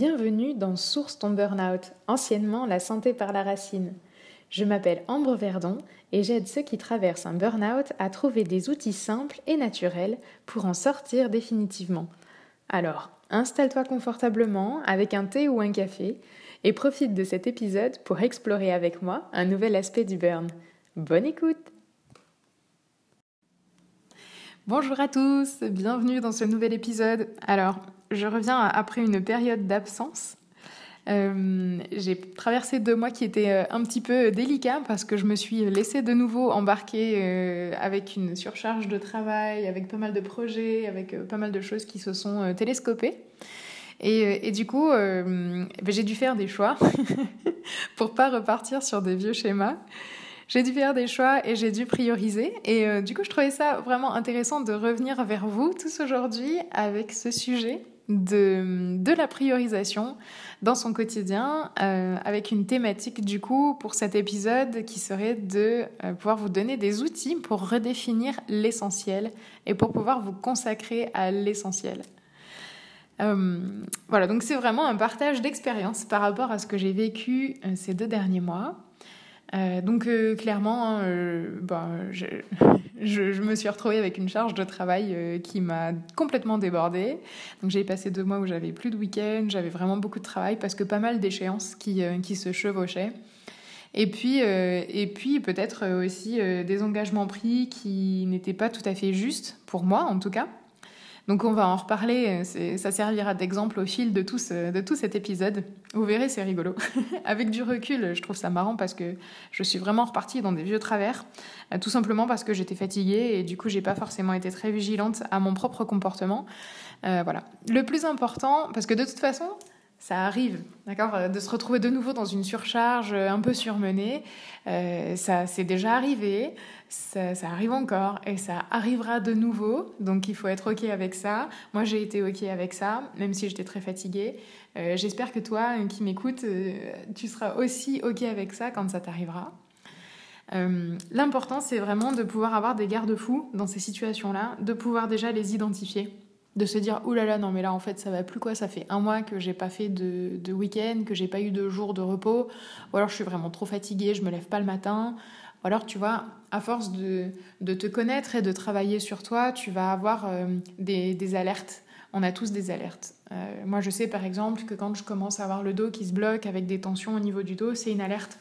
Bienvenue dans Source ton Burnout, anciennement la santé par la racine. Je m'appelle Ambre Verdon et j'aide ceux qui traversent un burn-out à trouver des outils simples et naturels pour en sortir définitivement. Alors, installe-toi confortablement avec un thé ou un café et profite de cet épisode pour explorer avec moi un nouvel aspect du burn. Bonne écoute Bonjour à tous, bienvenue dans ce nouvel épisode. Alors, je reviens après une période d'absence. Euh, j'ai traversé deux mois qui étaient euh, un petit peu délicats parce que je me suis laissée de nouveau embarquer euh, avec une surcharge de travail, avec pas mal de projets, avec pas mal de choses qui se sont télescopées. Et, du coup, ben, j'ai dû faire des choix pour pas repartir sur des vieux schémas j'ai dû faire des choix et j'ai dû prioriser. Et euh, du coup, je trouvais ça vraiment intéressant de revenir vers vous tous aujourd'hui avec ce sujet de, la priorisation dans son quotidien, euh, avec une thématique du coup pour cet épisode qui serait de euh, pouvoir vous donner des outils pour redéfinir l'essentiel et pour pouvoir vous consacrer à l'essentiel. voilà, donc c'est vraiment un partage d'expérience par rapport à ce que j'ai vécu ces deux derniers mois. Euh, donc euh, clairement, hein, euh, bah, je, me suis retrouvée avec une charge de travail qui m'a complètement débordée. Donc j'ai passé deux mois où j'avais plus de week-end, j'avais vraiment beaucoup de travail parce que pas mal d'échéances qui, qui se chevauchaient. Et puis, et puis peut-être aussi des engagements pris qui n'étaient pas tout à fait justes, pour moi en tout cas. Donc on va en reparler, ça servira d'exemple au fil de tout, de tout cet épisode. Vous verrez, c'est rigolo. Avec du recul, je trouve ça marrant parce que je suis vraiment repartie dans des vieux travers, euh, tout simplement parce que j'étais fatiguée et du coup j'ai pas forcément été très vigilante à mon propre comportement. Euh, voilà. Le plus important, parce que de toute façon, ça arrive, d'accord, euh, de se retrouver de nouveau dans une surcharge un peu surmenée. ça c'est déjà arrivé ça, arrive encore et ça arrivera de nouveau. Donc il faut être OK avec ça. Moi, j'ai été OK avec ça, même si j'étais très fatiguée. Euh, j'espère que toi, qui m'écoutes, euh, tu seras aussi OK avec ça quand ça t'arrivera. Euh, l'important, c'est vraiment de pouvoir avoir des garde-fous dans ces situations-là, de pouvoir déjà les identifier, de se dire oulala, là, non mais là en fait ça va plus quoi, ça fait un mois que j'ai pas fait de, de week-end, que j'ai pas eu de jour de repos, ou alors je suis vraiment trop fatiguée, je me lève pas le matin, ou alors, tu vois, à force de, te connaître et de travailler sur toi, tu vas avoir euh, des, alertes. On a tous des alertes. Euh, moi, je sais par exemple que quand je commence à avoir le dos qui se bloque avec des tensions au niveau du dos, c'est une alerte.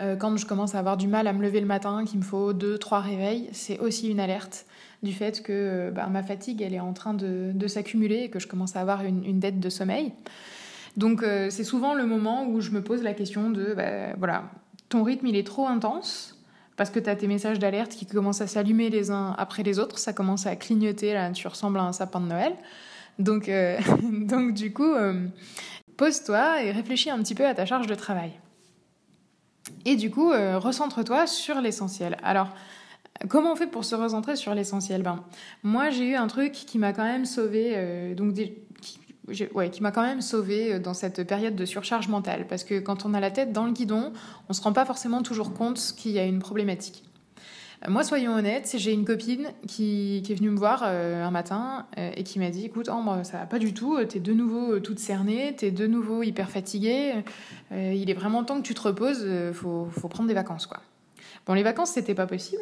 Euh, quand je commence à avoir du mal à me lever le matin, qu'il me faut deux, trois réveils, c'est aussi une alerte du fait que bah, ma fatigue, elle est en train de, s'accumuler et que je commence à avoir une, dette de sommeil. Donc c'est souvent le moment où je me pose la question de, bah, voilà, ton rythme il est trop intense parce que tu as tes messages d'alerte qui commencent à s'allumer les uns après les autres, ça commence à clignoter, là tu ressembles à un sapin de Noël. Donc, euh, donc du coup, euh, pose-toi et réfléchis un petit peu à ta charge de travail. Et du coup, euh, recentre-toi sur l'essentiel. Alors, comment on fait pour se recentrer sur l'essentiel? Ben, Moi, j'ai eu un truc qui m'a quand même sauvé, donc ouais, qui m'a quand même sauvée euh, dans cette période de surcharge mentale. Parce que quand on a la tête dans le guidon, on se rend pas forcément toujours compte qu'il y a une problématique. Euh, moi, soyons honnêtes, j'ai une copine qui, est venue me voir euh, un matin et qui m'a dit Écoute, Ambre, ça va pas du tout, t'es de nouveau toute cernée, t'es de nouveau hyper fatiguée, il est vraiment temps que tu te reposes, faut, faut prendre des vacances, quoi. Bon, les vacances, c'était pas possible.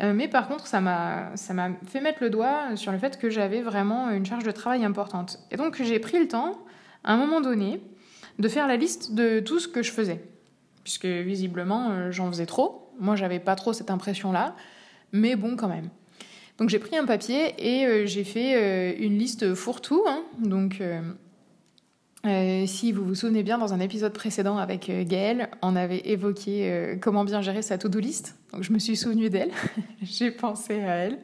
Euh, mais par contre, ça m'a fait mettre le doigt sur le fait que j'avais vraiment une charge de travail importante. Et donc, j'ai pris le temps, à un moment donné, de faire la liste de tout ce que je faisais. Puisque visiblement, euh, j'en faisais trop. Moi, j'avais pas trop cette impression-là. Mais bon, quand même. Donc, j'ai pris un papier et euh, j'ai fait une liste fourre-tout. Hein. donc, euh, si vous vous souvenez bien, dans un épisode précédent avec euh, Gaëlle, on avait évoqué euh, comment bien gérer sa to-do list. Donc je me suis souvenue d'elle, j'ai pensé à elle.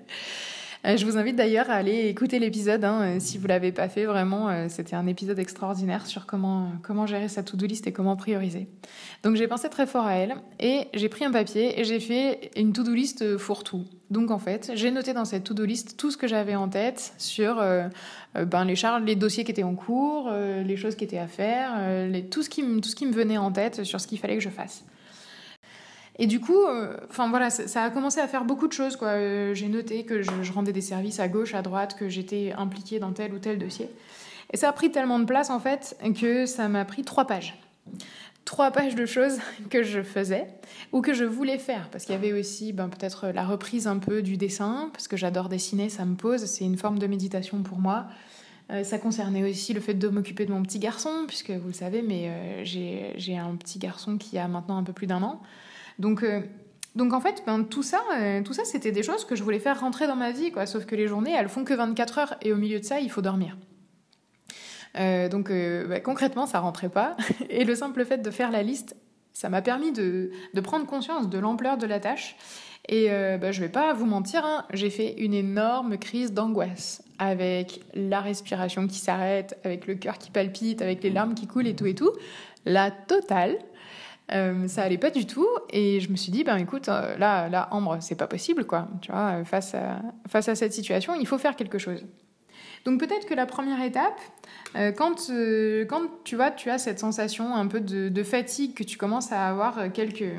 Euh, je vous invite d'ailleurs à aller écouter l'épisode hein, euh, si vous l'avez pas fait. Vraiment, euh, c'était un épisode extraordinaire sur comment, comment gérer sa to-do list et comment prioriser. Donc j'ai pensé très fort à elle et j'ai pris un papier et j'ai fait une to-do list fourre-tout. Donc en fait, j'ai noté dans cette to-do list tout ce que j'avais en tête sur ben, les charges, les dossiers qui étaient en cours, les choses qui étaient à faire, tout, ce qui, tout ce qui me venait en tête sur ce qu'il fallait que je fasse. Et du coup, euh, enfin voilà, ça, a commencé à faire beaucoup de choses. Euh, j'ai noté que je, rendais des services à gauche, à droite, que j'étais impliquée dans tel ou tel dossier. Et ça a pris tellement de place en fait que ça m'a pris trois pages. Trois pages de choses que je faisais ou que je voulais faire. Parce qu'il y avait aussi ben, peut-être la reprise un peu du dessin, parce que j'adore dessiner, ça me pose, c'est une forme de méditation pour moi. Euh, ça concernait aussi le fait de m'occuper de mon petit garçon, puisque vous le savez, mais j'ai un petit garçon qui a maintenant un peu plus d'un an. Donc, euh, donc en fait, ben, tout ça, tout ça c'était des choses que je voulais faire rentrer dans ma vie, quoi. Sauf que les journées, elles font que 24 heures, et au milieu de ça, il faut dormir. donc ben, concrètement, ça rentrait pas. Et le simple fait de faire la liste, ça m'a permis de, de, prendre conscience de l'ampleur de la tâche. Et ben, je vais pas vous mentir, hein, j'ai fait une énorme crise d'angoisse avec la respiration qui s'arrête, avec le cœur qui palpite, avec les larmes qui coulent et tout et tout. La totale. Euh, ça allait pas du tout et je me suis dit ben écoute euh, là là Ambre c'est pas possible quoi tu vois face à face à cette situation il faut faire quelque chose donc peut-être que la première étape euh, quand quand tu vois tu as cette sensation un peu de, de, fatigue que tu commences à avoir quelques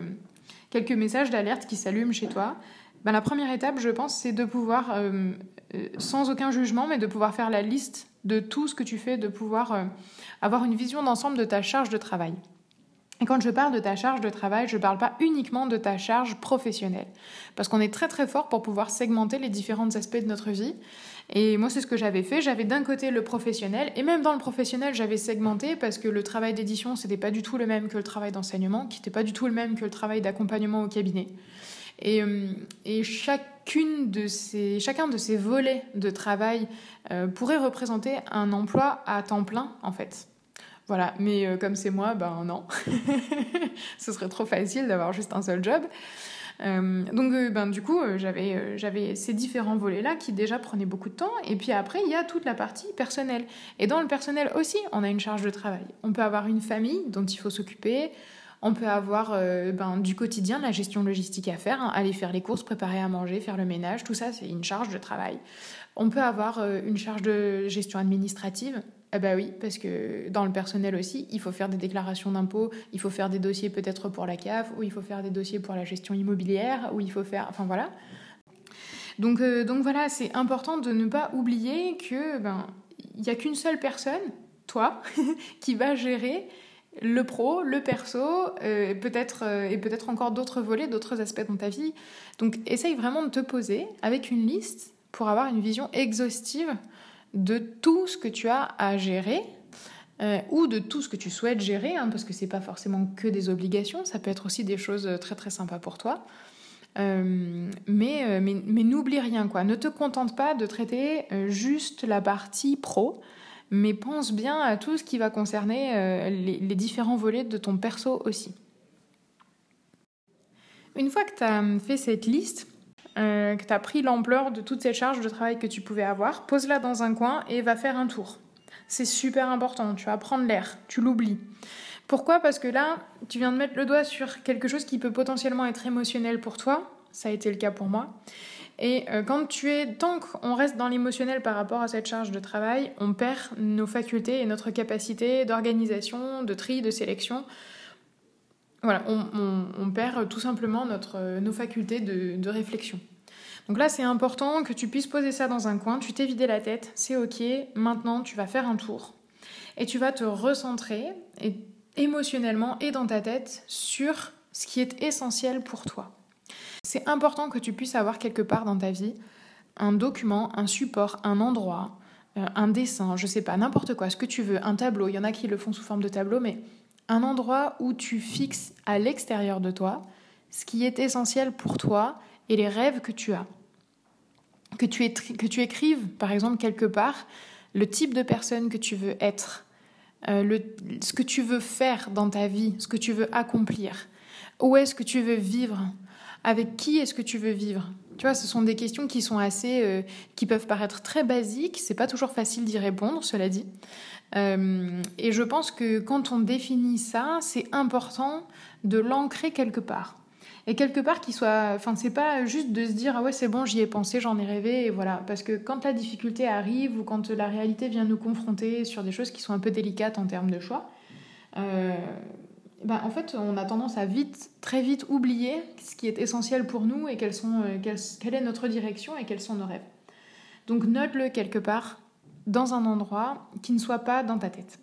quelques messages d'alerte qui s'allument chez toi ben, la première étape, je pense, c'est de pouvoir euh, sans aucun jugement, mais de pouvoir faire la liste de tout ce que tu fais, de pouvoir euh, avoir une vision d'ensemble de ta charge de travail. Et quand je parle de ta charge de travail, je ne parle pas uniquement de ta charge professionnelle. Parce qu'on est très très fort pour pouvoir segmenter les différents aspects de notre vie. Et moi, c'est ce que j'avais fait. J'avais d'un côté le professionnel, et même dans le professionnel, j'avais segmenté parce que le travail d'édition, c'était pas du tout le même que le travail d'enseignement, qui n'était pas du tout le même que le travail d'accompagnement au cabinet. Et, euh, chacune de ces, chacun de ces volets de travail euh, pourrait représenter un emploi à temps plein, en fait. Voilà, mais euh, comme c'est moi, ben non. Ce serait trop facile d'avoir juste un seul job. donc, ben, du coup, j'avais, ces différents volets-là qui déjà prenaient beaucoup de temps. Et puis après, il y a toute la partie personnelle. Et dans le personnel aussi, on a une charge de travail. On peut avoir une famille dont il faut s'occuper. On peut avoir euh, ben, du quotidien, la gestion logistique à faire, hein, aller faire les courses, préparer à manger, faire le ménage, tout ça, c'est une charge de travail. On peut avoir euh, une charge de gestion administrative. Eh ben oui, parce que dans le personnel aussi, il faut faire des déclarations d'impôts, il faut faire des dossiers peut-être pour la CAF, ou il faut faire des dossiers pour la gestion immobilière, ou il faut faire... Enfin voilà. Donc, euh, donc voilà, c'est important de ne pas oublier que ben il n'y a qu'une seule personne, toi, qui va gérer le pro, le perso, euh, peut-être euh, et peut-être encore d'autres volets, d'autres aspects dans ta vie. Donc essaye vraiment de te poser avec une liste pour avoir une vision exhaustive de tout ce que tu as à gérer euh, ou de tout ce que tu souhaites gérer, hein, parce que c'est pas forcément que des obligations, ça peut être aussi des choses très très sympas pour toi. mais, mais, mais n'oublie rien, quoi. Ne te contente pas de traiter juste la partie pro mais pense bien à tout ce qui va concerner euh, les, différents volets de ton perso aussi. Une fois que tu as fait cette liste, euh, que tu as pris l'ampleur de toutes ces charges de travail que tu pouvais avoir, pose-la dans un coin et va faire un tour. C'est super important, tu vas prendre l'air, tu l'oublies. Pourquoi? Parce que là, tu viens de mettre le doigt sur quelque chose qui peut potentiellement être émotionnel pour toi, ça a été le cas pour moi, et euh, quand tu es, tant qu'on reste dans l'émotionnel par rapport à cette charge de travail, on perd nos facultés et notre capacité d'organisation, de tri, de sélection. Voilà, on, perd tout simplement notre, nos facultés de, réflexion. Donc là, c'est important que tu puisses poser ça dans un coin, tu t'es vidé la tête, c'est ok, maintenant tu vas faire un tour et tu vas te recentrer émotionnellement et dans ta tête sur ce qui est essentiel pour toi. C'est important que tu puisses avoir quelque part dans ta vie un document, un support, un endroit, euh, un dessin, je sais pas, n'importe quoi, ce que tu veux, un tableau. Il y en a qui le font sous forme de tableau, mais un endroit où tu fixes à l'extérieur de toi ce qui est essentiel pour toi et les rêves que tu as. Que tu, écrives, par exemple, quelque part, le type de personne que tu veux être, euh, le, ce que tu veux faire dans ta vie, ce que tu veux accomplir, où est-ce que tu veux vivre, avec qui est-ce que tu veux vivre? Tu vois, ce sont des questions qui sont assez, euh, qui peuvent paraître très basiques. C'est pas toujours facile d'y répondre, cela dit. Euh, et je pense que quand on définit ça, c'est important de l'ancrer quelque part. Et quelque part qui soit, enfin, c'est pas juste de se dire ah ouais c'est bon j'y ai pensé, j'en ai rêvé et voilà. Parce que quand la difficulté arrive ou quand la réalité vient nous confronter sur des choses qui sont un peu délicates en termes de choix, euh, bah, en fait, on a tendance à vite, très vite oublier ce qui est essentiel pour nous et quelles sont, euh, quelle est notre direction et quels sont nos rêves. Donc note-le quelque part dans un endroit qui ne soit pas dans ta tête,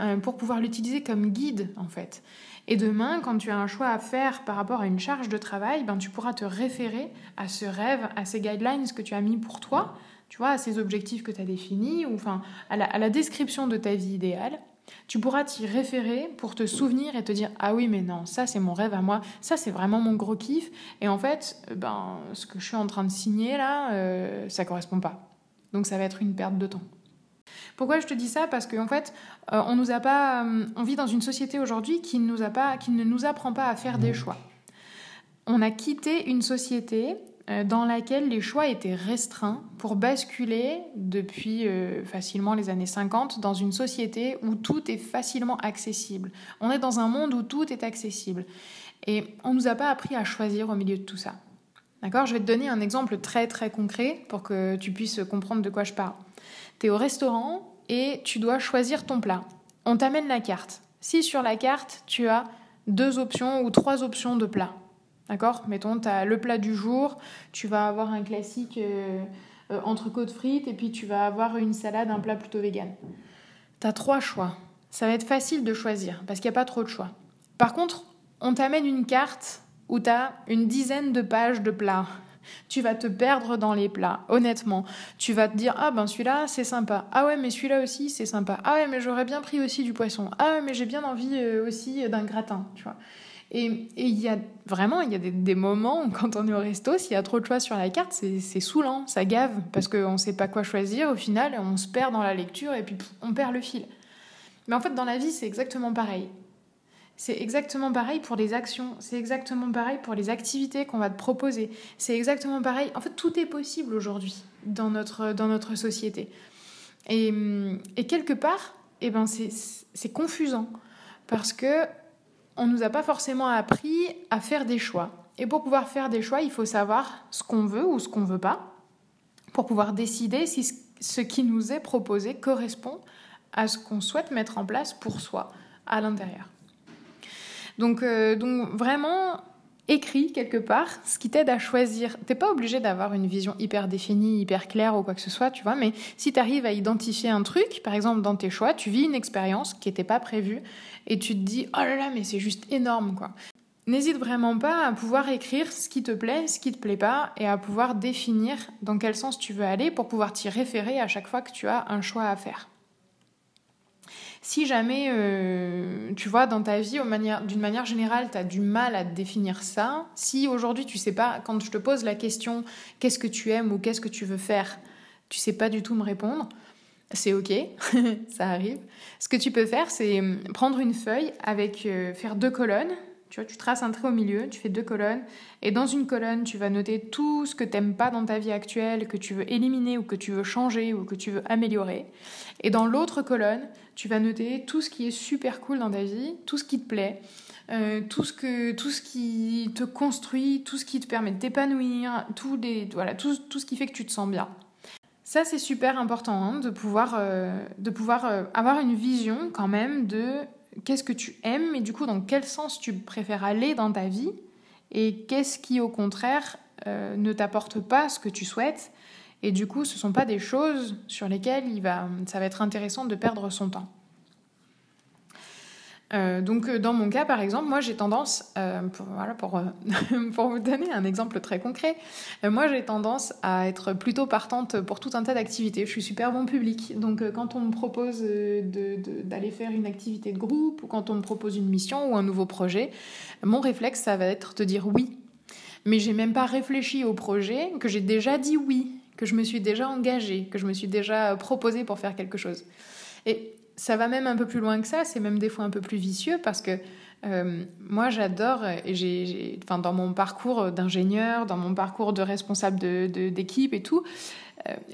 euh, pour pouvoir l'utiliser comme guide en fait. Et demain, quand tu as un choix à faire par rapport à une charge de travail, ben, tu pourras te référer à ce rêve, à ces guidelines que tu as mis pour toi, tu vois, à ces objectifs que tu as définis, ou enfin à la, à la description de ta vie idéale. Tu pourras t'y référer pour te souvenir et te dire ah oui mais non ça c'est mon rêve à moi. Ça c'est vraiment mon gros kiff. Et en fait ben ce que je suis en train de signer là euh, ça correspond pas. Donc ça va être une perte de temps. Pourquoi je te dis ça? Parce qu'en fait, euh, on nous a pas, euh, on vit dans une société aujourd'hui qui, nous a pas, qui ne nous apprend pas à faire des choix. On a quitté une société euh, dans laquelle les choix étaient restreints pour basculer depuis facilement les années 50 dans une société où tout est facilement accessible. On est dans un monde où tout est accessible. Et on ne nous a pas appris à choisir au milieu de tout ça. D'accord? Je vais te donner un exemple très très concret pour que tu puisses comprendre de quoi je parle. Tu es au restaurant et tu dois choisir ton plat. On t'amène la carte. Si sur la carte, tu as deux options ou trois options de plats, d'accord? Mettons, tu as le plat du jour, tu vas avoir un classique euh, euh, entre côtes frites et puis tu vas avoir une salade, un plat plutôt vegan. Tu as trois choix. Ça va être facile de choisir parce qu'il n'y a pas trop de choix. Par contre, on t'amène une carte où tu as une dizaine de pages de plats tu vas te perdre dans les plats, honnêtement. Tu vas te dire ah ben celui-là c'est sympa. Ah ouais mais celui-là aussi c'est sympa. Ah ouais mais j'aurais bien pris aussi du poisson. Ah ouais mais j'ai bien envie euh, aussi d'un gratin, tu vois. Et il y a vraiment, il y a des, moments où quand on est au resto, s'il y a trop de choix sur la carte, c'est saoulant, ça gave, parce qu'on ne sait pas quoi choisir. Au final, on se perd dans la lecture et puis on perd le fil. Mais en fait, dans la vie, c'est exactement pareil. C'est exactement pareil pour les actions, c'est exactement pareil pour les activités qu'on va te proposer. C'est exactement pareil. En fait, tout est possible aujourd'hui dans notre, dans notre société. Et, quelque part, eh ben c'est confusant parce que on nous a pas forcément appris à faire des choix. Et pour pouvoir faire des choix, il faut savoir ce qu'on veut ou ce qu'on veut pas pour pouvoir décider si ce qui nous est proposé correspond à ce qu'on souhaite mettre en place pour soi à l'intérieur. Donc, euh, donc vraiment, écrit quelque part, ce qui t'aide à choisir. T'es pas obligé d'avoir une vision hyper définie, hyper claire ou quoi que ce soit, tu vois, mais si tu arrives à identifier un truc, par exemple dans tes choix, tu vis une expérience qui n'était pas prévue et tu te dis oh là là, mais c'est juste énorme quoi. N'hésite vraiment pas à pouvoir écrire ce qui te plaît, ce qui te plaît pas, et à pouvoir définir dans quel sens tu veux aller pour pouvoir t'y référer à chaque fois que tu as un choix à faire. Si jamais, euh, tu vois, dans ta vie, d'une manière générale, tu as du mal à définir ça, si aujourd'hui tu sais pas, quand je te pose la question qu'est-ce que tu aimes ou qu'est-ce que tu veux faire, tu sais pas du tout me répondre, c'est ok, ça arrive. Ce que tu peux faire, c'est hum, prendre une feuille avec, euh, faire deux colonnes, tu vois, tu traces un trait au milieu, tu fais deux colonnes, et dans une colonne, tu vas noter tout ce que t'aimes pas dans ta vie actuelle, que tu veux éliminer ou que tu veux changer ou que tu veux améliorer. Et dans l'autre colonne, tu vas noter tout ce qui est super cool dans ta vie, tout ce qui te plaît, euh, tout, ce que, tout ce qui te construit, tout ce qui te permet de t'épanouir, tout, voilà, tout, tout, ce qui fait que tu te sens bien. Ça, c'est super important hein, de pouvoir, euh, de pouvoir euh, avoir une vision quand même de qu'est-ce que tu aimes et du coup dans quel sens tu préfères aller dans ta vie et qu'est-ce qui au contraire euh, ne t'apporte pas ce que tu souhaites et du coup ce ne sont pas des choses sur lesquelles il va, ça va être intéressant de perdre son temps. Euh, donc euh, dans mon cas par exemple, moi j'ai tendance, euh, pour, voilà, pour, pour, vous donner un exemple très concret, moi j'ai tendance à être plutôt partante pour tout un tas d'activités. Je suis super bon public, donc quand on me propose d'aller faire une activité de groupe ou quand on me propose une mission ou un nouveau projet, mon réflexe ça va être de dire oui. Mais j'ai même pas réfléchi au projet, que j'ai déjà dit oui, que je me suis déjà engagée, que je me suis déjà proposé pour faire quelque chose. Et ça va même un peu plus loin que ça, c'est même des fois un peu plus vicieux parce que euh, moi j'adore, et j'ai, enfin, dans mon parcours d'ingénieur, dans mon parcours de responsable d'équipe et tout,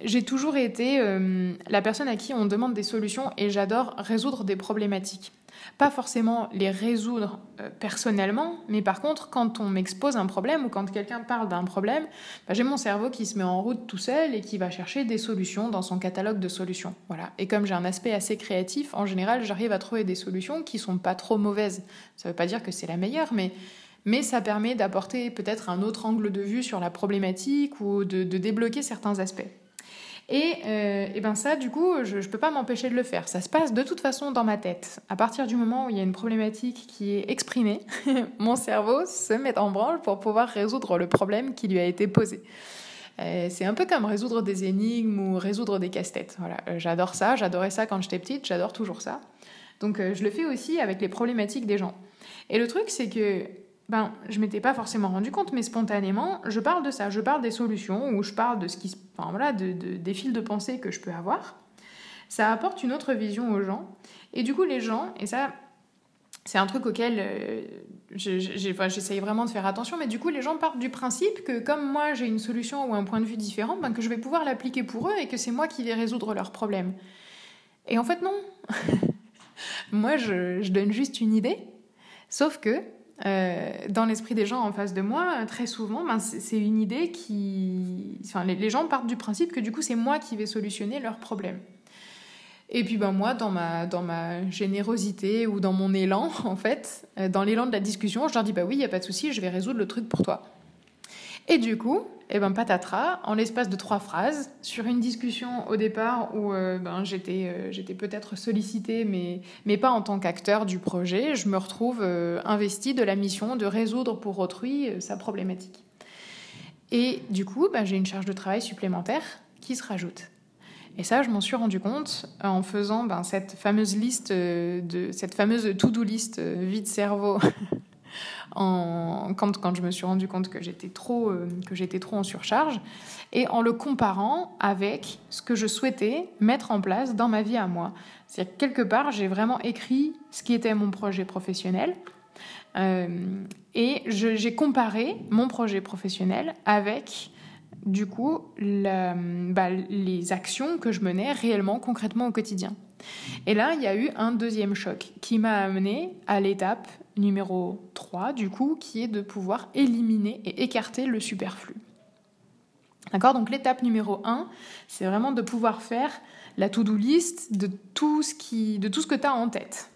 j'ai toujours été euh, la personne à qui on demande des solutions et j'adore résoudre des problématiques. Pas forcément les résoudre euh, personnellement, mais par contre, quand on m'expose un problème ou quand quelqu'un parle d'un problème, bah, j'ai mon cerveau qui se met en route tout seul et qui va chercher des solutions dans son catalogue de solutions. Voilà. Et comme j'ai un aspect assez créatif, en général, j'arrive à trouver des solutions qui sont pas trop mauvaises. Ça veut pas dire que c'est la meilleure, mais mais ça permet d'apporter peut-être un autre angle de vue sur la problématique ou de, débloquer certains aspects. Et, euh, et, ben ça, du coup, je ne peux pas m'empêcher de le faire. Ça se passe de toute façon dans ma tête. À partir du moment où il y a une problématique qui est exprimée, mon cerveau se met en branle pour pouvoir résoudre le problème qui lui a été posé. Euh, c'est un peu comme résoudre des énigmes ou résoudre des casse-têtes. Voilà, euh, j'adore ça, j'adorais ça quand j'étais petite, j'adore toujours ça. Donc je le fais aussi avec les problématiques des gens. Et le truc, c'est que ben, je m'étais pas forcément rendu compte, mais spontanément, je parle de ça, je parle des solutions, ou je parle de ce qui, enfin voilà, de, des fils de pensée que je peux avoir. Ça apporte une autre vision aux gens, et du coup les gens, et ça, c'est un truc auquel euh, j'essaye vraiment de faire attention, mais du coup les gens partent du principe que comme moi j'ai une solution ou un point de vue différent, ben, que je vais pouvoir l'appliquer pour eux et que c'est moi qui vais résoudre leurs problèmes. Et en fait non. moi je, je donne juste une idée, sauf que euh, dans l'esprit des gens en face de moi, très souvent, ben, c'est une idée qui... Enfin, les, gens partent du principe que du coup, c'est moi qui vais solutionner leurs problèmes. Et puis ben, moi, dans ma, dans ma générosité ou dans mon élan, en fait, euh, dans l'élan de la discussion, je leur dis, bah oui, il n'y a pas de souci, je vais résoudre le truc pour toi. Et du coup, et eh ben patatras, en l'espace de trois phrases, sur une discussion au départ où euh, ben, j'étais, euh, j'étais peut-être sollicitée, mais, mais pas en tant qu'acteur du projet, je me retrouve euh, investie de la mission de résoudre pour autrui sa problématique. Et du coup, ben, j'ai une charge de travail supplémentaire qui se rajoute. Et ça, je m'en suis rendu compte en faisant ben, cette fameuse liste, de, cette fameuse to-do list vide cerveau quand, je me suis rendu compte que j'étais trop, euh, que trop en surcharge, et en le comparant avec ce que je souhaitais mettre en place dans ma vie à moi. C'est-à-dire quelque part, j'ai vraiment écrit ce qui était mon projet professionnel, euh, et j'ai comparé mon projet professionnel avec du coup bah, les actions que je menais réellement, concrètement au quotidien. Et là, il y a eu un deuxième choc qui m'a amené à l'étape numéro 3, du coup, qui est de pouvoir éliminer et écarter le superflu. D'accord? Donc l'étape numéro 1, c'est vraiment de pouvoir faire la to-do list de tout ce, qui, de tout ce que tu as en tête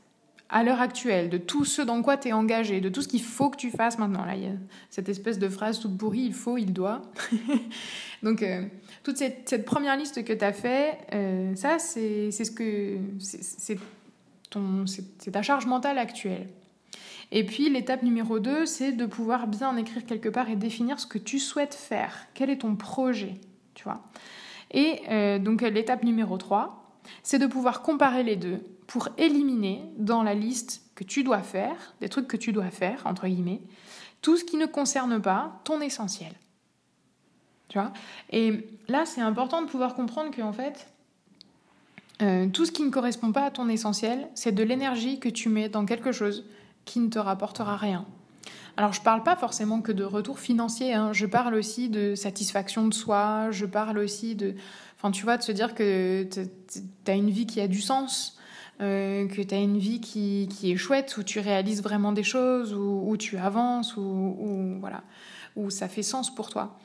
à l'heure actuelle, de tout ce dans quoi tu es engagé, de tout ce qu'il faut que tu fasses maintenant. Là, il y a cette espèce de phrase toute pourrie, il faut, il doit. Donc, euh, toute cette, première liste que tu as fait, euh, ça, c'est ce que. C'est ta charge mentale actuelle. Et puis l'étape numéro 2, c'est de pouvoir bien écrire quelque part et définir ce que tu souhaites faire. Quel est ton projet, tu vois? Et euh, donc l'étape numéro 3, c'est de pouvoir comparer les deux pour éliminer dans la liste que tu dois faire, des trucs que tu dois faire, entre guillemets, tout ce qui ne concerne pas ton essentiel. Tu vois? Et là, c'est important de pouvoir comprendre que, en fait, euh, tout ce qui ne correspond pas à ton essentiel, c'est de l'énergie que tu mets dans quelque chose qui ne te rapportera rien. Alors je parle pas forcément que de retour financier, hein. je parle aussi de satisfaction de soi, je parle aussi de... Enfin tu vois, de se dire que tu as une vie qui a du sens, euh, que tu as une vie qui, qui, est chouette, où tu réalises vraiment des choses, où, où tu avances, où, voilà, où ça fait sens pour toi.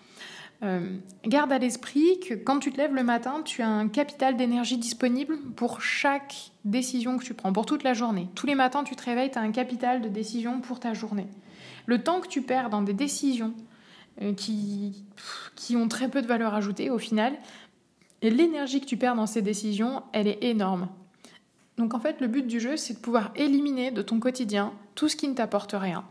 Euh, garde à l'esprit que quand tu te lèves le matin, tu as un capital d'énergie disponible pour chaque décision que tu prends, pour toute la journée. Tous les matins, tu te réveilles, tu as un capital de décision pour ta journée. Le temps que tu perds dans des décisions euh, qui, qui ont très peu de valeur ajoutée au final, l'énergie que tu perds dans ces décisions, elle est énorme. Donc en fait, le but du jeu, c'est de pouvoir éliminer de ton quotidien tout ce qui ne t'apporte rien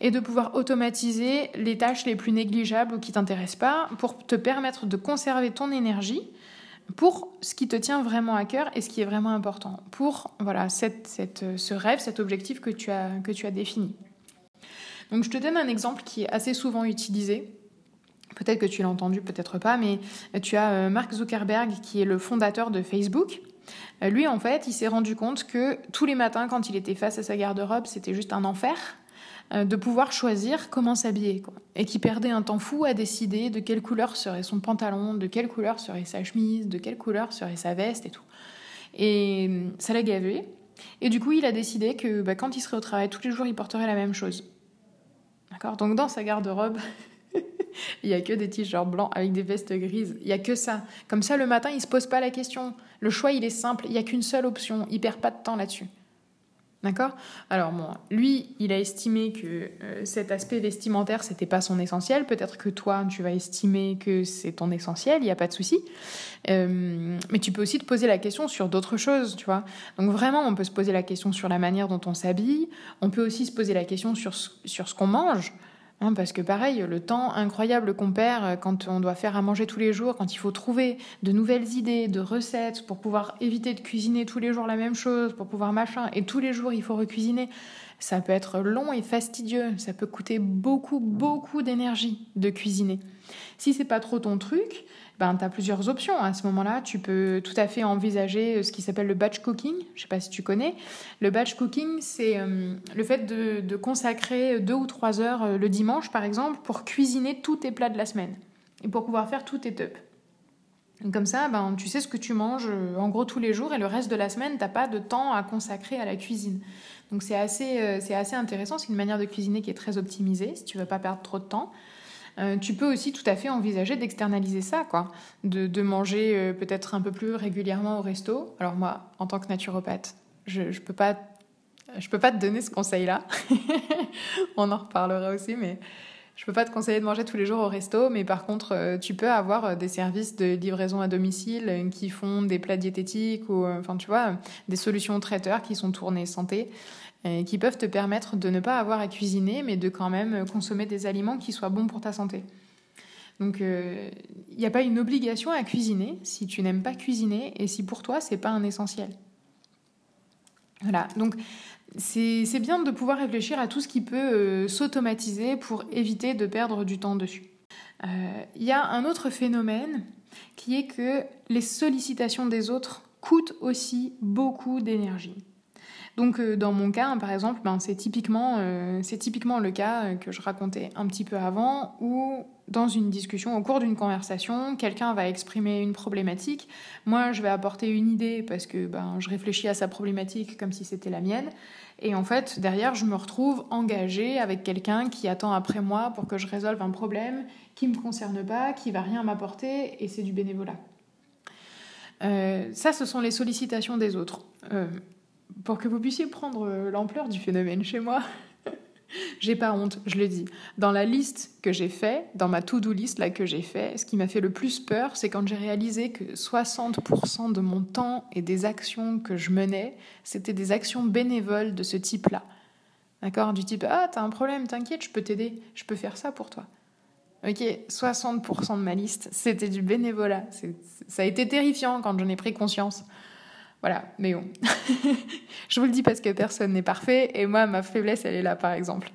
et de pouvoir automatiser les tâches les plus négligeables ou qui t'intéressent pas pour te permettre de conserver ton énergie pour ce qui te tient vraiment à cœur et ce qui est vraiment important, pour voilà, ce rêve, cet objectif que tu, as, que tu as défini. Donc je te donne un exemple qui est assez souvent utilisé. Peut-être que tu l'as entendu, peut-être pas, mais tu as euh, Mark Zuckerberg qui est le fondateur de Facebook. Euh, lui, en fait, il s'est rendu compte que tous les matins, quand il était face à sa garde-robe, c'était juste un enfer euh, de pouvoir choisir comment s'habiller. Et qui perdait un temps fou à décider de quelle couleur serait son pantalon, de quelle couleur serait sa chemise, de quelle couleur serait sa veste et tout. Et euh, ça l'a gavé. Et du coup, il a décidé que bah, quand il serait au travail, tous les jours, il porterait la même chose. D'accord? Donc dans sa garde-robe, il n'y a que des t-shirts blancs avec des vestes grises. Il n'y a que ça. Comme ça, le matin, il ne se pose pas la question. Le choix, il est simple. Il n'y a qu'une seule option. Il perd pas de temps là-dessus. D'accord? Alors bon, lui, il a estimé que euh, cet aspect vestimentaire, c'était pas son essentiel. Peut-être que toi, tu vas estimer que c'est ton essentiel, il n'y a pas de souci. Euh, mais tu peux aussi te poser la question sur d'autres choses, tu vois? Donc vraiment, on peut se poser la question sur la manière dont on s'habille. On peut aussi se poser la question sur, sur ce qu'on mange. Hein, parce que pareil, le temps incroyable qu'on perd euh, quand on doit faire à manger tous les jours, quand il faut trouver de nouvelles idées, de recettes pour pouvoir éviter de cuisiner tous les jours la même chose, pour pouvoir machin, et tous les jours il faut recuisiner, ça peut être long et fastidieux, ça peut coûter beaucoup, beaucoup d'énergie de cuisiner. Si c'est pas trop ton truc, ben, tu as plusieurs options. À ce moment-là, tu peux tout à fait envisager euh, ce qui s'appelle le batch cooking. Je sais pas si tu connais. Le batch cooking, c'est euh, le fait de, consacrer deux ou trois heures euh, le dimanche, par exemple, pour cuisiner tous tes plats de la semaine et pour pouvoir faire tous tes top. Comme ça, ben, tu sais ce que tu manges en gros tous les jours et le reste de la semaine, t'as pas de temps à consacrer à la cuisine. Donc c'est assez, c'est assez intéressant. C'est une manière de cuisiner qui est très optimisée si tu veux pas perdre trop de temps. Euh, tu peux aussi tout à fait envisager d'externaliser ça, quoi. De, manger euh, peut-être un peu plus régulièrement au resto. Alors moi, en tant que naturopathe, je ne peux, pas, je peux pas te donner ce conseil-là. On en reparlera aussi, mais je peux pas te conseiller de manger tous les jours au resto, mais par contre, euh, tu peux avoir des services de livraison à domicile qui font des plats diététiques ou, enfin, tu vois, des solutions traiteurs qui sont tournées santé qui peuvent te permettre de ne pas avoir à cuisiner, mais de quand même consommer des aliments qui soient bons pour ta santé. Donc, il euh, n'y a pas une obligation à cuisiner si tu n'aimes pas cuisiner et si pour toi, c'est pas un essentiel. Voilà, donc c'est bien de pouvoir réfléchir à tout ce qui peut euh, s'automatiser pour éviter de perdre du temps dessus. Il euh, y a un autre phénomène qui est que les sollicitations des autres coûtent aussi beaucoup d'énergie. Donc euh, dans mon cas, par exemple, ben, c'est typiquement, typiquement le cas que je racontais un petit peu avant, où dans une discussion, au cours d'une conversation, quelqu'un va exprimer une problématique, moi je vais apporter une idée parce que ben, je réfléchis à sa problématique comme si c'était la mienne, et en fait derrière je me retrouve engagée avec quelqu'un qui attend après moi pour que je résolve un problème qui ne me concerne pas, qui va rien m'apporter, et c'est du bénévolat. ça, ce sont les sollicitations des autres. Pour que vous puissiez prendre euh, l'ampleur du phénomène chez moi, j'ai pas honte, je le dis. Dans la liste que j'ai fait, dans ma to-do list là que j'ai fait, ce qui m'a fait le plus peur, c'est quand j'ai réalisé que 60% de mon temps et des actions que je menais, c'était des actions bénévoles de ce type-là. D'accord? Du type Ah, t'as un problème, t'inquiète, je peux t'aider, je peux faire ça pour toi. Ok, 60% de ma liste, c'était du bénévolat. Ça a été terrifiant quand j'en ai pris conscience. Voilà, mais bon. je vous le dis parce que personne n'est parfait et moi, ma faiblesse, elle est là, par exemple.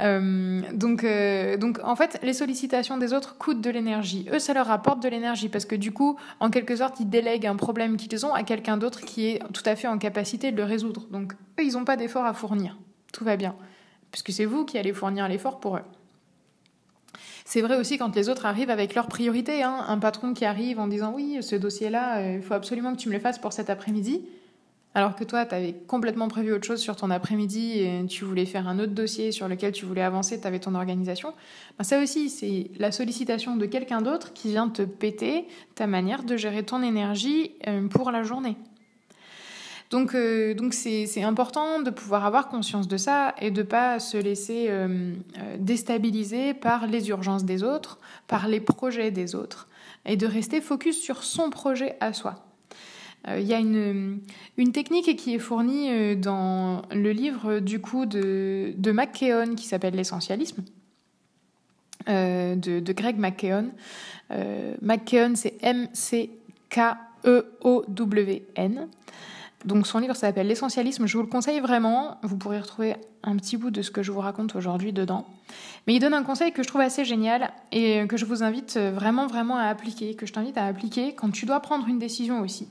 Euh, donc, euh, donc, en fait, les sollicitations des autres coûtent de l'énergie. Eux, ça leur apporte de l'énergie parce que du coup, en quelque sorte, ils délèguent un problème qu'ils ont à quelqu'un d'autre qui est tout à fait en capacité de le résoudre. Donc, eux, ils n'ont pas d'effort à fournir. Tout va bien. Puisque c'est vous qui allez fournir l'effort pour eux. C'est vrai aussi quand les autres arrivent avec leurs priorités. Hein. Un patron qui arrive en disant oui, ce dossier-là, euh, il faut absolument que tu me le fasses pour cet après-midi. Alors que toi, tu avais complètement prévu autre chose sur ton après-midi et tu voulais faire un autre dossier sur lequel tu voulais avancer, tu avais ton organisation. Ben, ça aussi, c'est la sollicitation de quelqu'un d'autre qui vient te péter ta manière de gérer ton énergie euh, pour la journée. Donc, euh, c'est, important de pouvoir avoir conscience de ça et de pas se laisser euh, euh, déstabiliser par les urgences des autres, par les projets des autres, et de rester focus sur son projet à soi. Il y a une, une, technique qui est fournie dans le livre du coup de, de McKeown qui s'appelle l'essentialisme. de, de, Greg McKeown. McKeown, c'est M-C-K-E-O-W-N. Donc son livre s'appelle L'essentialisme, je vous le conseille vraiment, vous pourrez retrouver un petit bout de ce que je vous raconte aujourd'hui dedans. Mais il donne un conseil que je trouve assez génial et que je vous invite vraiment vraiment à appliquer, que je t'invite à appliquer quand tu dois prendre une décision aussi.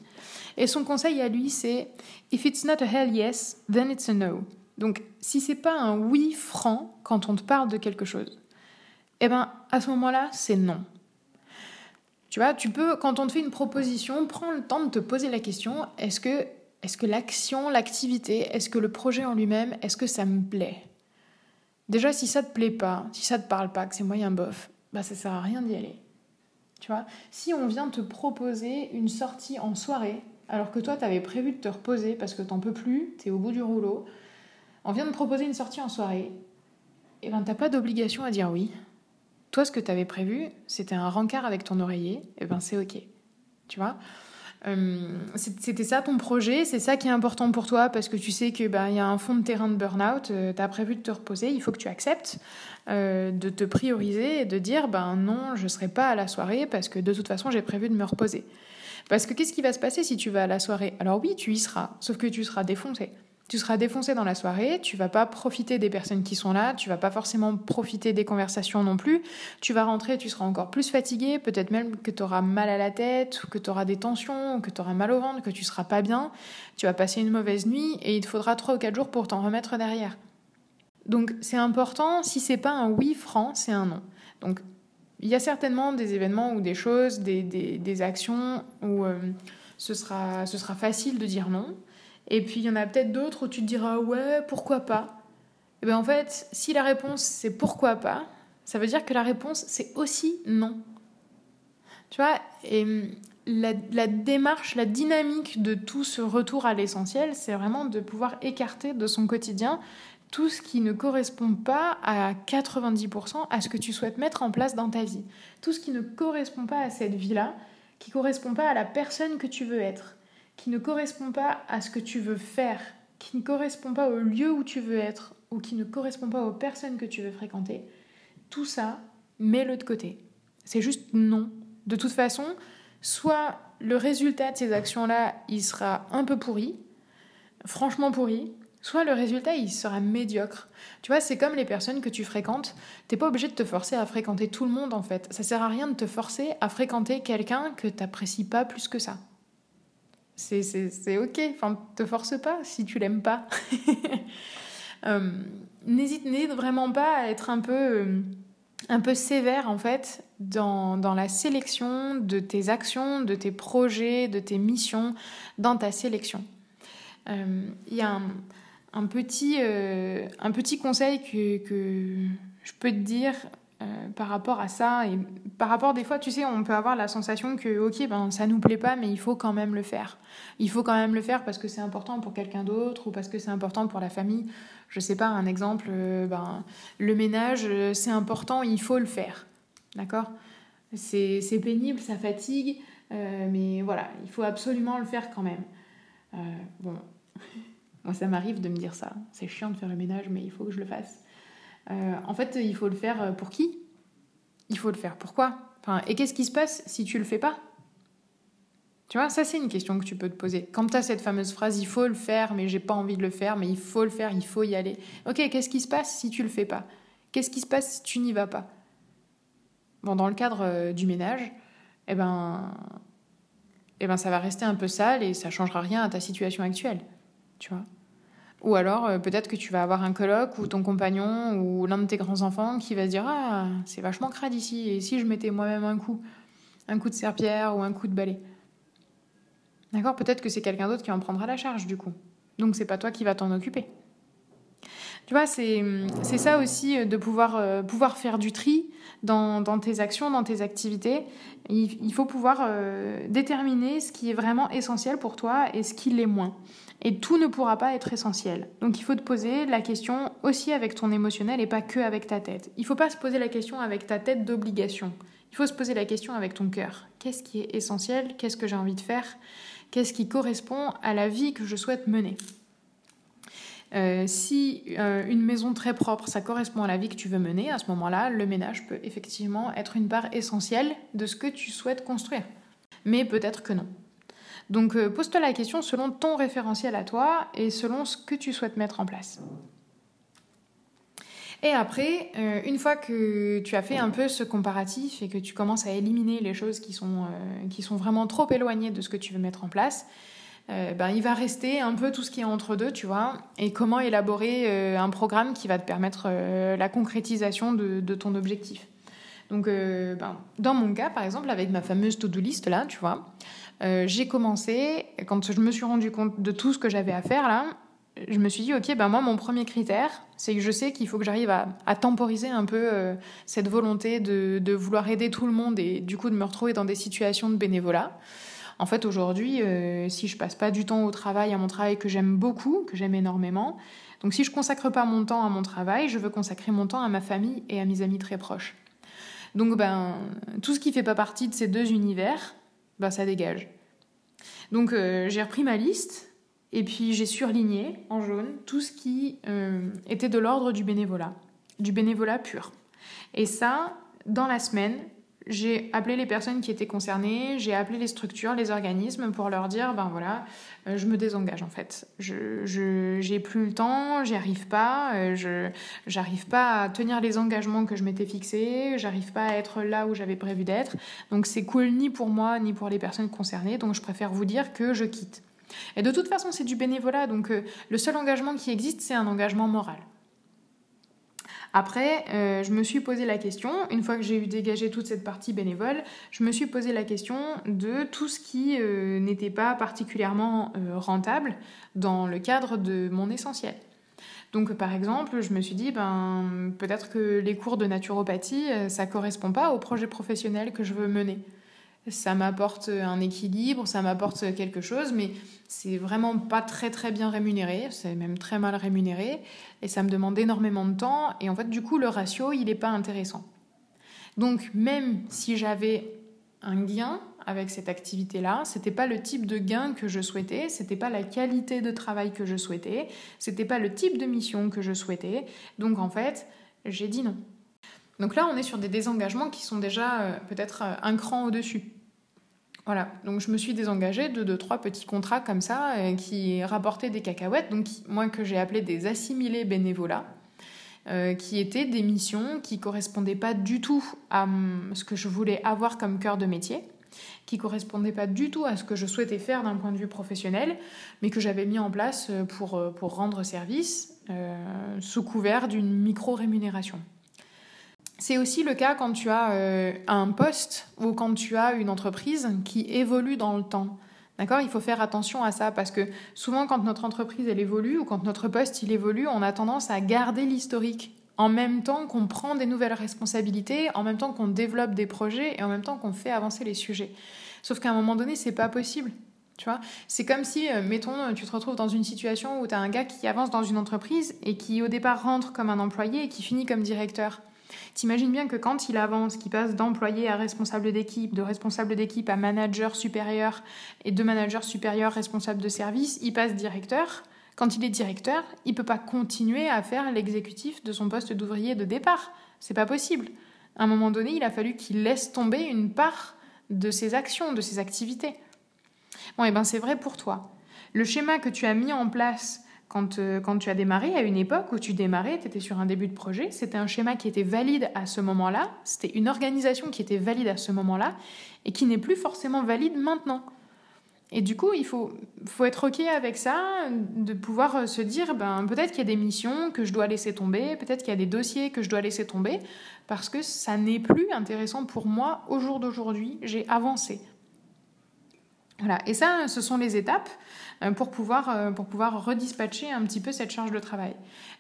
Et son conseil à lui c'est If it's not a hell yes, then it's a no. Donc si c'est pas un oui franc quand on te parle de quelque chose, eh ben à ce moment-là, c'est non. Tu vois, tu peux, quand on te fait une proposition, prends le temps de te poser la question, est-ce que est-ce que l'action, l'activité, est-ce que le projet en lui-même, est-ce que ça me plaît? Déjà, si ça te plaît pas, si ça te parle pas, que c'est moyen bof, bah ça sert à rien d'y aller. Tu vois? Si on vient te proposer une sortie en soirée, alors que toi, tu avais prévu de te reposer parce que t'en peux plus, tu es au bout du rouleau, On vient de proposer une sortie en soirée. Et eh ben, t'as pas d'obligation à dire oui. Toi, ce que tu avais prévu, c'était un rencard avec ton oreiller. Et eh ben, c'est ok. Tu vois? Euh, c'était ça ton projet, c'est ça qui est important pour toi parce que tu sais qu'il ben, y a un fond de terrain de burn-out, euh, tu as prévu de te reposer, il faut que tu acceptes euh, de te prioriser et de dire ben non, je ne serai pas à la soirée parce que de toute façon j'ai prévu de me reposer. Parce que qu'est-ce qui va se passer si tu vas à la soirée? Alors oui, tu y seras, sauf que tu seras défoncé tu seras défoncé dans la soirée, tu vas pas profiter des personnes qui sont là, tu vas pas forcément profiter des conversations non plus. Tu vas rentrer, tu seras encore plus fatigué, peut-être même que tu auras mal à la tête, que tu auras des tensions, que tu auras mal au ventre, que tu seras pas bien. Tu vas passer une mauvaise nuit et il te faudra 3 ou 4 jours pour t'en remettre derrière. Donc c'est important, si c'est pas un oui franc, c'est un non. Donc il y a certainement des événements ou des choses, des, des, actions où euh, ce, sera, ce sera facile de dire non. Et puis il y en a peut-être d'autres où tu te diras ouais, pourquoi pas Et bien en fait, si la réponse c'est pourquoi pas, ça veut dire que la réponse c'est aussi non. Tu vois Et hum, la, la, démarche, la dynamique de tout ce retour à l'essentiel, c'est vraiment de pouvoir écarter de son quotidien tout ce qui ne correspond pas à 90% à ce que tu souhaites mettre en place dans ta vie. Tout ce qui ne correspond pas à cette vie-là, qui correspond pas à la personne que tu veux être qui ne correspond pas à ce que tu veux faire, qui ne correspond pas au lieu où tu veux être ou qui ne correspond pas aux personnes que tu veux fréquenter, tout ça, mets-le de côté. C'est juste non. De toute façon, soit le résultat de ces actions-là, il sera un peu pourri, franchement pourri, soit le résultat, il sera médiocre. Tu vois, c'est comme les personnes que tu fréquentes. T'es pas obligé de te forcer à fréquenter tout le monde, en fait. Ça sert à rien de te forcer à fréquenter quelqu'un que t'apprécies pas plus que ça. C'est ok, enfin, te force pas si tu l'aimes pas. Euh, n'hésite vraiment pas à être un peu, euh, un peu sévère en fait dans, dans, la sélection de tes actions, de tes projets, de tes missions, dans ta sélection. Euh, il y a un, petit, un petit conseil que, que je peux te dire euh, par rapport à ça et par rapport des fois tu sais on peut avoir la sensation que ok ben ça nous plaît pas mais il faut quand même le faire. Il faut quand même le faire parce que c'est important pour quelqu'un d'autre ou parce que c'est important pour la famille. Je sais pas un exemple euh, ben le ménage euh, c'est important il faut le faire. D'accord? C'est pénible ça fatigue mais voilà il faut absolument le faire quand même. Bon moi ça m'arrive de me dire ça. C'est chiant de faire le ménage mais il faut que je le fasse euh, en fait, il faut le faire euh, pour qui? Il faut le faire pourquoi enfin, Et qu'est-ce qui se passe si tu le fais pas? Tu vois, ça c'est une question que tu peux te poser. Quand tu as cette fameuse phrase il faut le faire, mais j'ai pas envie de le faire, mais il faut le faire, il faut y aller. Ok, qu'est-ce qui se passe si tu le fais pas? Qu'est-ce qui se passe si tu n'y vas pas? Bon, dans le cadre euh, du ménage, eh ben, eh ben, ça va rester un peu sale et ça changera rien à ta situation actuelle. Tu vois ou alors, euh, peut-être que tu vas avoir un coloc ou ton compagnon ou l'un de tes grands-enfants qui va se dire Ah, c'est vachement crade ici, et si je mettais moi-même un coup Un coup de serpillère ou un coup de balai? D'accord? Peut-être que c'est quelqu'un d'autre qui en prendra la charge, du coup. Donc, c'est pas toi qui vas t'en occuper. Tu vois, c'est ça aussi euh, de pouvoir, euh, pouvoir faire du tri dans, dans, tes actions, dans tes activités. Il, faut pouvoir déterminer ce qui est vraiment essentiel pour toi et ce qui l'est moins. Et tout ne pourra pas être essentiel. Donc il faut te poser la question aussi avec ton émotionnel et pas que avec ta tête. Il ne faut pas se poser la question avec ta tête d'obligation. Il faut se poser la question avec ton cœur. Qu'est-ce qui est essentiel? Qu'est-ce que j'ai envie de faire? Qu'est-ce qui correspond à la vie que je souhaite mener? Euh, si euh, une maison très propre, ça correspond à la vie que tu veux mener, à ce moment-là, le ménage peut effectivement être une part essentielle de ce que tu souhaites construire. Mais peut-être que non. Donc euh, pose-toi la question selon ton référentiel à toi et selon ce que tu souhaites mettre en place. Et après, euh, une fois que tu as fait un peu ce comparatif et que tu commences à éliminer les choses qui sont, euh, qui sont vraiment trop éloignées de ce que tu veux mettre en place, ben, il va rester un peu tout ce qui est entre deux, tu vois, et comment élaborer un programme qui va te permettre la concrétisation de, ton objectif. Donc, ben, dans mon cas, par exemple, avec ma fameuse to-do list là, tu vois, euh, j'ai commencé, quand je me suis rendu compte de tout ce que j'avais à faire là, je me suis dit, ok, ben moi, mon premier critère, c'est que je sais qu'il faut que j'arrive à, temporiser un peu euh, cette volonté de, vouloir aider tout le monde et du coup de me retrouver dans des situations de bénévolat. En fait, aujourd'hui, euh, si je passe pas du temps au travail, à mon travail que j'aime beaucoup, que j'aime énormément, Donc si je consacre pas mon temps à mon travail, je veux consacrer mon temps à ma famille et à mes amis très proches. Donc ben tout ce qui fait pas partie de ces deux univers, ben ça dégage. Donc euh, j'ai repris ma liste et puis j'ai surligné en jaune tout ce qui euh, était de l'ordre du bénévolat, du bénévolat pur. Et ça, dans la semaine, j'ai appelé les personnes qui étaient concernées, j'ai appelé les structures, les organismes pour leur dire ben voilà, euh, je me désengage en fait. Je j'ai plus le temps, j'y arrive pas, euh, j'arrive pas à tenir les engagements que je m'étais fixés, j'arrive pas à être là où j'avais prévu d'être. Donc c'est cool ni pour moi ni pour les personnes concernées, donc je préfère vous dire que je quitte. Et de toute façon, c'est du bénévolat, donc euh, le seul engagement qui existe, c'est un engagement moral. Après, euh, je me suis posé la question, une fois que j'ai eu dégagé toute cette partie bénévole, je me suis posé la question de tout ce qui euh, n'était pas particulièrement euh, rentable dans le cadre de mon essentiel. Donc par exemple, je me suis dit, ben, peut-être que les cours de naturopathie, ça correspond pas au projet professionnel que je veux mener ça m'apporte un équilibre, ça m'apporte quelque chose, mais c'est vraiment pas très très bien rémunéré, c'est même très mal rémunéré, et ça me demande énormément de temps, et en fait du coup le ratio il n'est pas intéressant. Donc même si j'avais un gain avec cette activité-là, c'était pas le type de gain que je souhaitais, c'était pas la qualité de travail que je souhaitais, c'était pas le type de mission que je souhaitais, donc en fait j'ai dit non. Donc là, on est sur des désengagements qui sont déjà euh, peut-être euh, un cran au-dessus. Voilà, donc je me suis désengagée de deux, trois petits contrats comme ça euh, qui rapportaient des cacahuètes, donc moi que j'ai appelé des assimilés bénévolats, qui étaient des missions qui correspondaient pas du tout à ce que je voulais avoir comme cœur de métier, qui correspondaient pas du tout à ce que je souhaitais faire d'un point de vue professionnel, mais que j'avais mis en place pour rendre service sous couvert d'une micro-rémunération. C'est aussi le cas quand tu as euh, un poste ou quand tu as une entreprise qui évolue dans le temps. D'accord? Il faut faire attention à ça parce que souvent quand notre entreprise elle évolue ou quand notre poste il évolue, on a tendance à garder l'historique en même temps qu'on prend des nouvelles responsabilités, en même temps qu'on développe des projets et en même temps qu'on fait avancer les sujets. Sauf qu'à un moment donné, c'est pas possible. Tu vois? C'est comme si, euh, mettons, tu te retrouves dans une situation où tu as un gars qui avance dans une entreprise et qui au départ rentre comme un employé et qui finit comme directeur. T'imagines bien que quand il avance, qu'il passe d'employé à responsable d'équipe, de responsable d'équipe à manager supérieur et de manager supérieur responsable de service, il passe directeur. Quand il est directeur, il peut pas continuer à faire l'exécutif de son poste d'ouvrier de départ. C'est pas possible. À un moment donné, il a fallu qu'il laisse tomber une part de ses actions, de ses activités. Bon, et eh ben c'est vrai pour toi. Le schéma que tu as mis en place euh, quand, tu as démarré, à une époque où tu démarrais, tu étais sur un début de projet, c'était un schéma qui était valide à ce moment-là, c'était une organisation qui était valide à ce moment-là et qui n'est plus forcément valide maintenant. Et du coup, il faut, faut être OK avec ça, de pouvoir euh, se dire, ben, peut-être qu'il y a des missions que je dois laisser tomber, peut-être qu'il y a des dossiers que je dois laisser tomber, parce que ça n'est plus intéressant pour moi au jour d'aujourd'hui, j'ai avancé. Et ça, ce sont les étapes. Euh, pour pouvoir, euh, pour pouvoir redispatcher un petit peu cette charge de travail.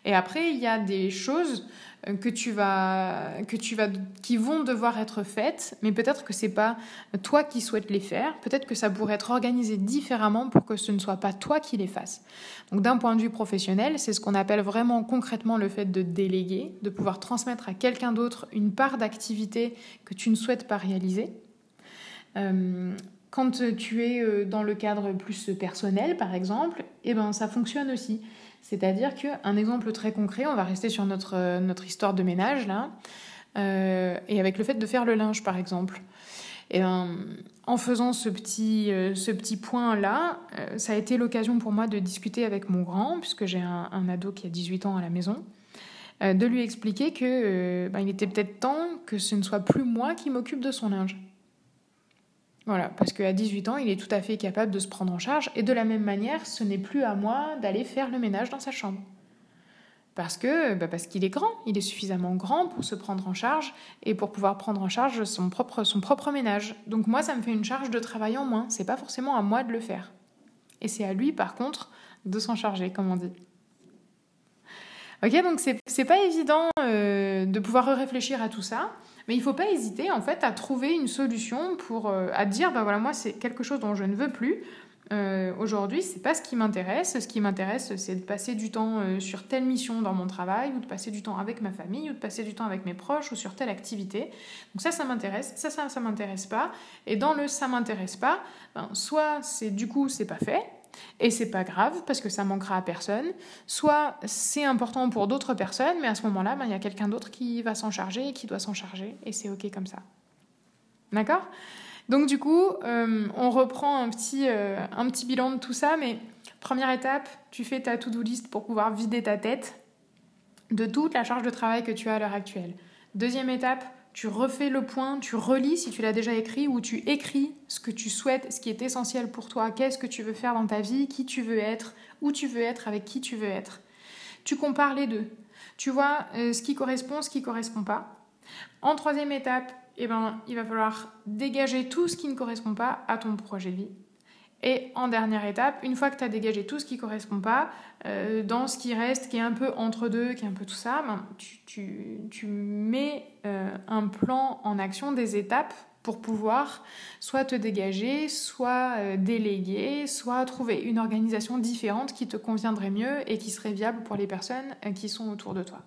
Et après, il y a des choses euh, que tu vas, que tu vas, qui vont devoir être faites, mais peut-être que c'est pas toi qui souhaites les faire. Peut-être que ça pourrait être organisé différemment pour que ce ne soit pas toi qui les fasses. Donc, d'un point de vue professionnel, c'est ce qu'on appelle vraiment concrètement le fait de déléguer, de pouvoir transmettre à quelqu'un d'autre une part d'activité que tu ne souhaites pas réaliser. Quand tu es euh, dans le cadre plus personnel, par exemple, eh ben, ça fonctionne aussi. C'est-à-dire qu'un exemple très concret, on va rester sur notre, euh, notre histoire de ménage, là, euh, et avec le fait de faire le linge, par exemple. Et eh ben, en faisant ce petit, ce petit point-là, ça a été l'occasion pour moi de discuter avec mon grand, puisque j'ai un, ado qui a 18 ans à la maison, de lui expliquer que ben, il était peut-être temps que ce ne soit plus moi qui m'occupe de son linge. Voilà, parce qu'à 18 ans, il est tout à fait capable de se prendre en charge, et de la même manière, ce n'est plus à moi d'aller faire le ménage dans sa chambre. Parce que bah parce qu'il est grand, il est suffisamment grand pour se prendre en charge et pour pouvoir prendre en charge son propre, ménage. Donc moi, ça me fait une charge de travail en moins. C'est pas forcément à moi de le faire. Et c'est à lui, par contre, de s'en charger, comme on dit. Ok, donc c'est pas évident euh, de pouvoir réfléchir à tout ça. Mais il ne faut pas hésiter en fait à trouver une solution pour euh, à dire bah voilà moi c'est quelque chose dont je ne veux plus. euh, aujourd'hui, c'est pas ce qui m'intéresse. Ce qui m'intéresse, c'est de passer du temps euh, sur telle mission dans mon travail, ou de passer du temps avec ma famille, ou de passer du temps avec mes proches, ou sur telle activité. Donc ça, ça m'intéresse. Ça, ça, ça m'intéresse pas. Et dans le ça m'intéresse pas, ben, soit c'est du coup c'est pas fait, et c'est pas grave parce que ça manquera à personne. Soit c'est important pour d'autres personnes, mais à ce moment-là, ben, il y a quelqu'un d'autre qui va s'en charger et qui doit s'en charger, et c'est ok comme ça. D'accord? Donc du coup, euh, on reprend un petit, euh, un petit bilan de tout ça, mais première étape, tu fais ta to-do list pour pouvoir vider ta tête de toute la charge de travail que tu as à l'heure actuelle. Deuxième étape, tu refais le point, tu relis si tu l'as déjà écrit ou tu écris ce que tu souhaites, ce qui est essentiel pour toi, qu'est-ce que tu veux faire dans ta vie, qui tu veux être, où tu veux être, avec qui tu veux être? Tu compares les deux. Tu vois euh, ce qui correspond, ce qui ne correspond pas. En troisième étape, eh ben, il va falloir dégager tout ce qui ne correspond pas à ton projet de vie. Et en dernière étape, une fois que tu as dégagé tout ce qui ne correspond pas, euh, dans ce qui reste, qui est un peu entre deux, qui est un peu tout ça, ben, tu, mets euh, un plan en action, des étapes pour pouvoir soit te dégager, soit euh, déléguer, soit trouver une organisation différente qui te conviendrait mieux et qui serait viable pour les personnes qui sont autour de toi.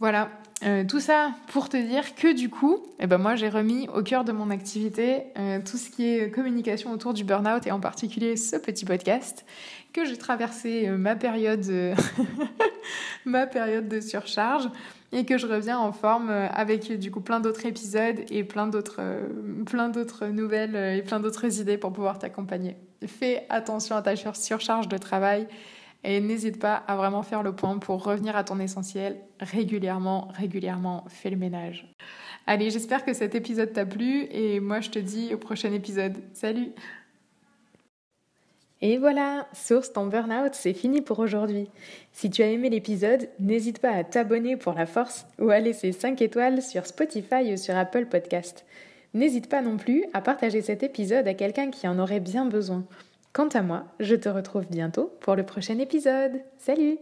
Voilà, euh, tout ça pour te dire que du coup, eh ben moi j'ai remis au cœur de mon activité euh, tout ce qui est communication autour du burn-out et en particulier ce petit podcast que j'ai traversé euh, ma période de surcharge et que je reviens en forme avec du coup plein d'autres épisodes et plein d'autres plein d'autres nouvelles et plein d'autres idées pour pouvoir t'accompagner. Fais attention à ta surcharge de travail et n'hésite pas à vraiment faire le point pour revenir à ton essentiel régulièrement, régulièrement, fais le ménage. Allez, j'espère que cet épisode t'a plu et moi je te dis au prochain épisode. Salut et voilà, Source ton burn-out, c'est fini pour aujourd'hui. Si tu as aimé l'épisode, n'hésite pas à t'abonner pour la force ou à laisser 5 étoiles sur Spotify ou sur Apple Podcast. N'hésite pas non plus à partager cet épisode à quelqu'un qui en aurait bien besoin. Quant à moi, je te retrouve bientôt pour le prochain épisode. Salut